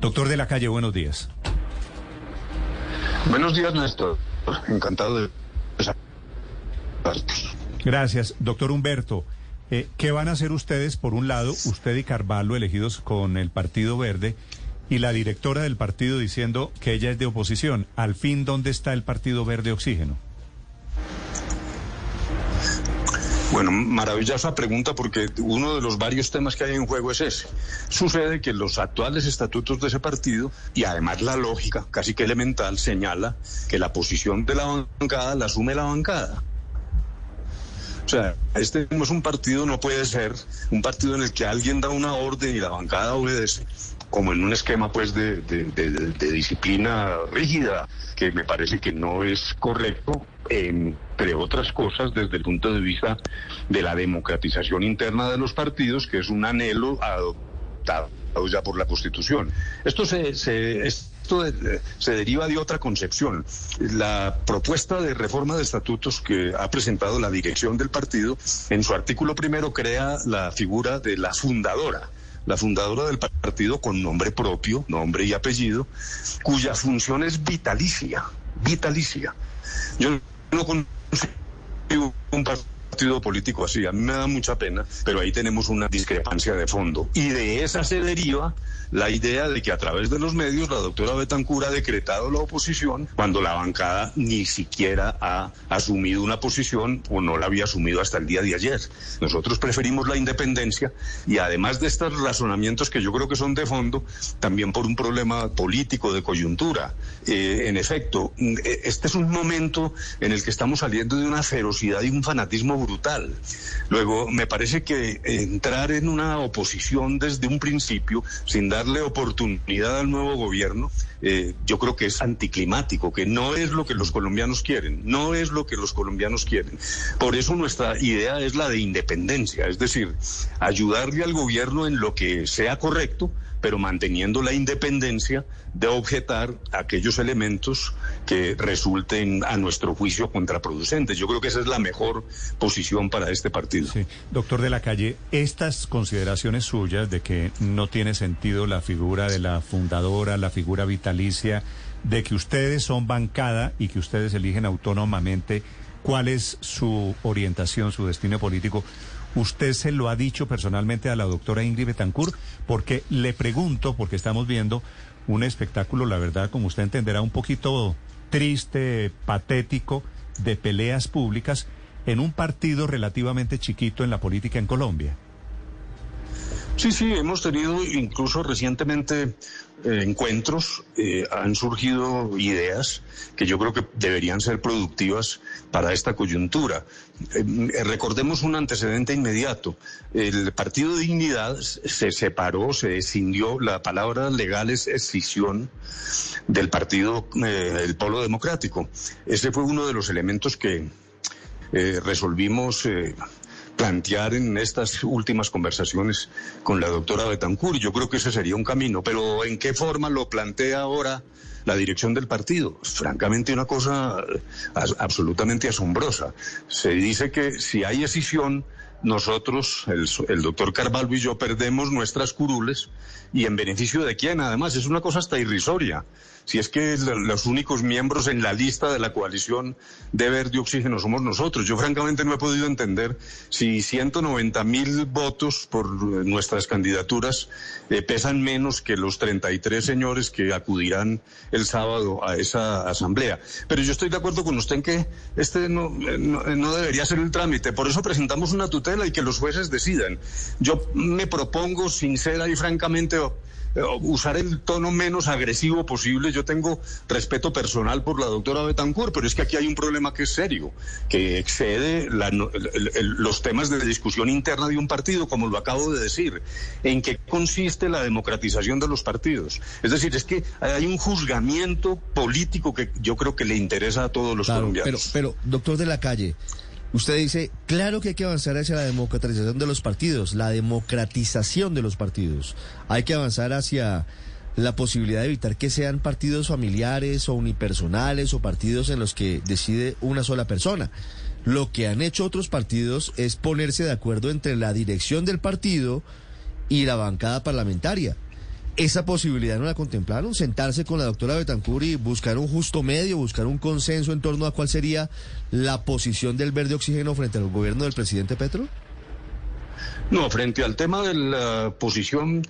Doctor de la calle, buenos días. Buenos días, Néstor. Encantado de... Gracias. Doctor Humberto, eh, ¿qué van a hacer ustedes, por un lado, usted y Carvalho elegidos con el Partido Verde, y la directora del partido diciendo que ella es de oposición? Al fin, ¿dónde está el Partido Verde Oxígeno? Bueno, maravillosa pregunta porque uno de los varios temas que hay en juego es ese. Sucede que los actuales estatutos de ese partido y además la lógica casi que elemental señala que la posición de la bancada la asume la bancada. O sea, este no es un partido, no puede ser un partido en el que alguien da una orden y la bancada obedece como en un esquema pues de, disciplina rígida, que me parece que no es correcto, entre otras cosas, desde el punto de vista de la democratización interna de los partidos, que es un anhelo adoptado ya por la Constitución. Esto se, esto se deriva de otra concepción. La propuesta de reforma de estatutos que ha presentado la dirección del partido, en su artículo primero crea la figura de la fundadora la fundadora del partido con nombre propio, nombre y apellido, cuya función es vitalicia, vitalicia. Yo no consigo un partido político así, a mí me da mucha pena, pero ahí tenemos una discrepancia de fondo. Y de esa se deriva la idea de que a través de los medios la doctora Betancur ha decretado la oposición cuando la bancada ni siquiera ha asumido una posición o no la había asumido hasta el día de ayer. Nosotros preferimos la independencia y además de estos razonamientos que yo creo que son de fondo, también por un problema político de coyuntura. Eh, en efecto, eh, este es un momento en el que estamos saliendo de una ferocidad y un fanatismo brutal. Luego, me parece que entrar en una oposición desde un principio, sin dar darle oportunidad al nuevo gobierno, eh, yo creo que es anticlimático, que no es lo que los colombianos quieren, no es lo que los colombianos quieren. Por eso nuestra idea es la de independencia, es decir, ayudarle al gobierno en lo que sea correcto, pero manteniendo la independencia de objetar aquellos elementos que resulten a nuestro juicio contraproducentes. Yo creo que esa es la mejor posición para este partido. Doctor de la Calle, estas consideraciones suyas de que no tiene sentido la figura de la fundadora, la figura vitalicia, de que ustedes son bancada y que ustedes eligen autónomamente cuál es su orientación, su destino político. ¿Usted se lo ha dicho personalmente a la doctora Ingrid Betancourt? Porque le pregunto, porque estamos viendo un espectáculo, la verdad, como usted entenderá, un poquito triste, patético, de peleas públicas en un partido relativamente chiquito en la política en Colombia. Sí, sí, hemos tenido incluso recientemente eh, encuentros, eh, han surgido ideas que yo creo que deberían ser productivas para esta coyuntura. Eh, recordemos un antecedente inmediato. El Partido Dignidad se separó, se escindió, la palabra legal es escisión del Partido, el Polo Democrático. Ese fue uno de los elementos que resolvimos plantear en estas últimas conversaciones con la doctora Betancourt. Yo creo que ese sería un camino, pero ¿en qué forma lo plantea ahora la dirección del partido? Francamente, una cosa absolutamente asombrosa. Se dice que si hay escisión, nosotros, el, el, doctor Carvalho y yo, perdemos nuestras curules y en beneficio de quién, además, es una cosa hasta irrisoria si es que los únicos miembros en la lista de la coalición de verde oxígeno somos nosotros. Yo francamente no he podido entender si 190 mil votos por nuestras candidaturas eh, pesan menos que los 33 señores que acudirán el sábado a esa asamblea. Pero yo estoy de acuerdo con usted en que este no, eh, no, no debería ser el trámite. Por eso presentamos una tutela y que los jueces decidan. Yo me propongo sincera y francamente eh, usar el tono menos agresivo posible. Yo tengo respeto personal por la doctora Betancourt, pero es que aquí hay un problema que es serio, que excede los temas de discusión interna de un partido, como lo acabo de decir. ¿En qué consiste la democratización de los partidos? Es decir, es que hay un juzgamiento político que yo creo que le interesa a todos los colombianos. Pero, pero, doctor de la calle. Usted dice, claro que hay que avanzar hacia la democratización de los partidos, la democratización de los partidos. Hay que avanzar hacia la posibilidad de evitar que sean partidos familiares o unipersonales o partidos en los que decide una sola persona. Lo que han hecho otros partidos es ponerse de acuerdo entre la dirección del partido y la bancada parlamentaria. ¿Esa posibilidad no la contemplaron? ¿Sentarse con la doctora Betancur y buscar un justo medio, buscar un consenso en torno a cuál sería la posición del verde oxígeno frente al gobierno del presidente Petro? No, frente al tema de la posición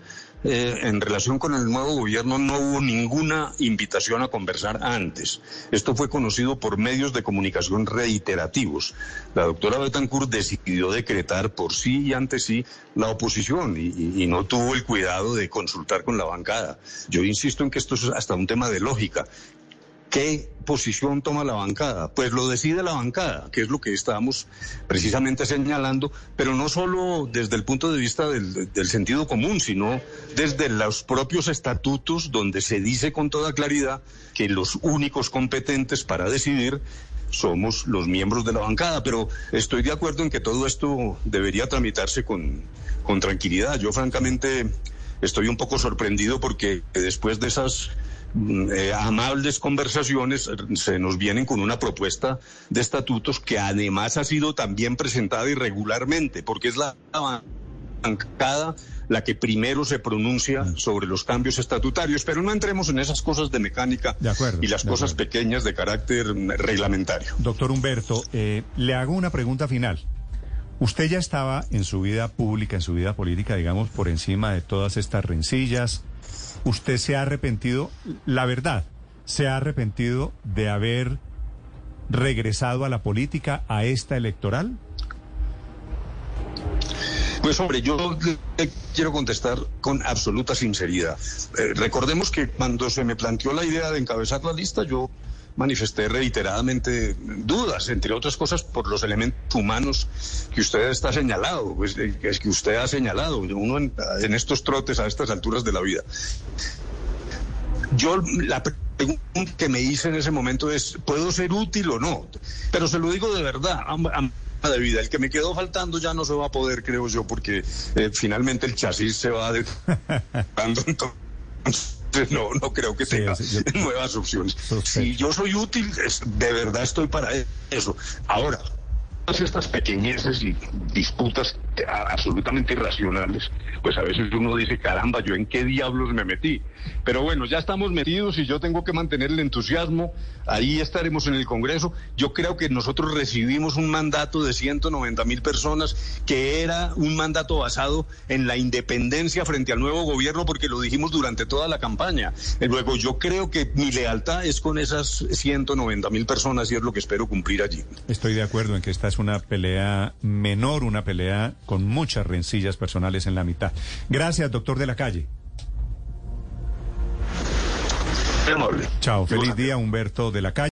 eh, en relación con el nuevo gobierno no hubo ninguna invitación a conversar antes. Esto fue conocido por medios de comunicación reiterativos. La doctora Betancourt decidió decretar por sí y ante sí la oposición y, y no tuvo el cuidado de consultar con la bancada. Yo insisto en que esto es hasta un tema de lógica. ¿Qué posición toma la bancada? Pues lo decide la bancada, que es lo que estábamos precisamente señalando, pero no solo desde el punto de vista del, del, sentido común, sino desde los propios estatutos donde se dice con toda claridad que los únicos competentes para decidir somos los miembros de la bancada. Pero estoy de acuerdo en que todo esto debería tramitarse con, con tranquilidad. Yo francamente estoy un poco sorprendido porque después de esas eh, amables conversaciones se nos vienen con una propuesta de estatutos que además ha sido también presentada irregularmente, porque es la bancada la que primero se pronuncia sobre los cambios estatutarios, pero no entremos en esas cosas de mecánica de acuerdo, y las cosas acuerdo. pequeñas de carácter reglamentario. Doctor Humberto, eh, le hago una pregunta final. Usted ya estaba en su vida pública, en su vida política, digamos, por encima de todas estas rencillas. ¿Usted se ha arrepentido, la verdad, se ha arrepentido de haber regresado a la política, a esta electoral? Pues hombre, yo le quiero contestar con absoluta sinceridad. Eh, recordemos que cuando se me planteó la idea de encabezar la lista, yo manifesté reiteradamente dudas, entre otras cosas por los elementos humanos que usted está señalado, pues, eh, que usted ha señalado, uno en, en estos trotes a estas alturas de la vida. Yo la pregunta que me hice en ese momento es, ¿puedo ser útil o no? Pero se lo digo de verdad. am- am- de vida. El que me quedó faltando ya no se va a poder, creo yo, porque eh, finalmente el chasis se va de... Entonces, no, no creo que tenga sí, yo- nuevas opciones. Si yo soy útil, es- de verdad estoy para eso. Ahora, todas estas pequeñeces y disputas absolutamente irracionales, pues a veces uno dice, caramba, ¿yo en qué diablos me metí? Pero bueno, ya estamos metidos y yo tengo que mantener el entusiasmo. Ahí estaremos en el Congreso. Yo creo que nosotros recibimos un mandato de 190 mil personas que era un mandato basado en la independencia frente al nuevo gobierno porque lo dijimos durante toda la campaña. Luego yo creo que mi lealtad es con esas 190 mil personas y es lo que espero cumplir allí. Estoy de acuerdo en que esta es una pelea menor, una pelea con muchas rencillas personales en la mitad. Gracias, doctor de la calle. Chao, feliz día, Humberto de la calle.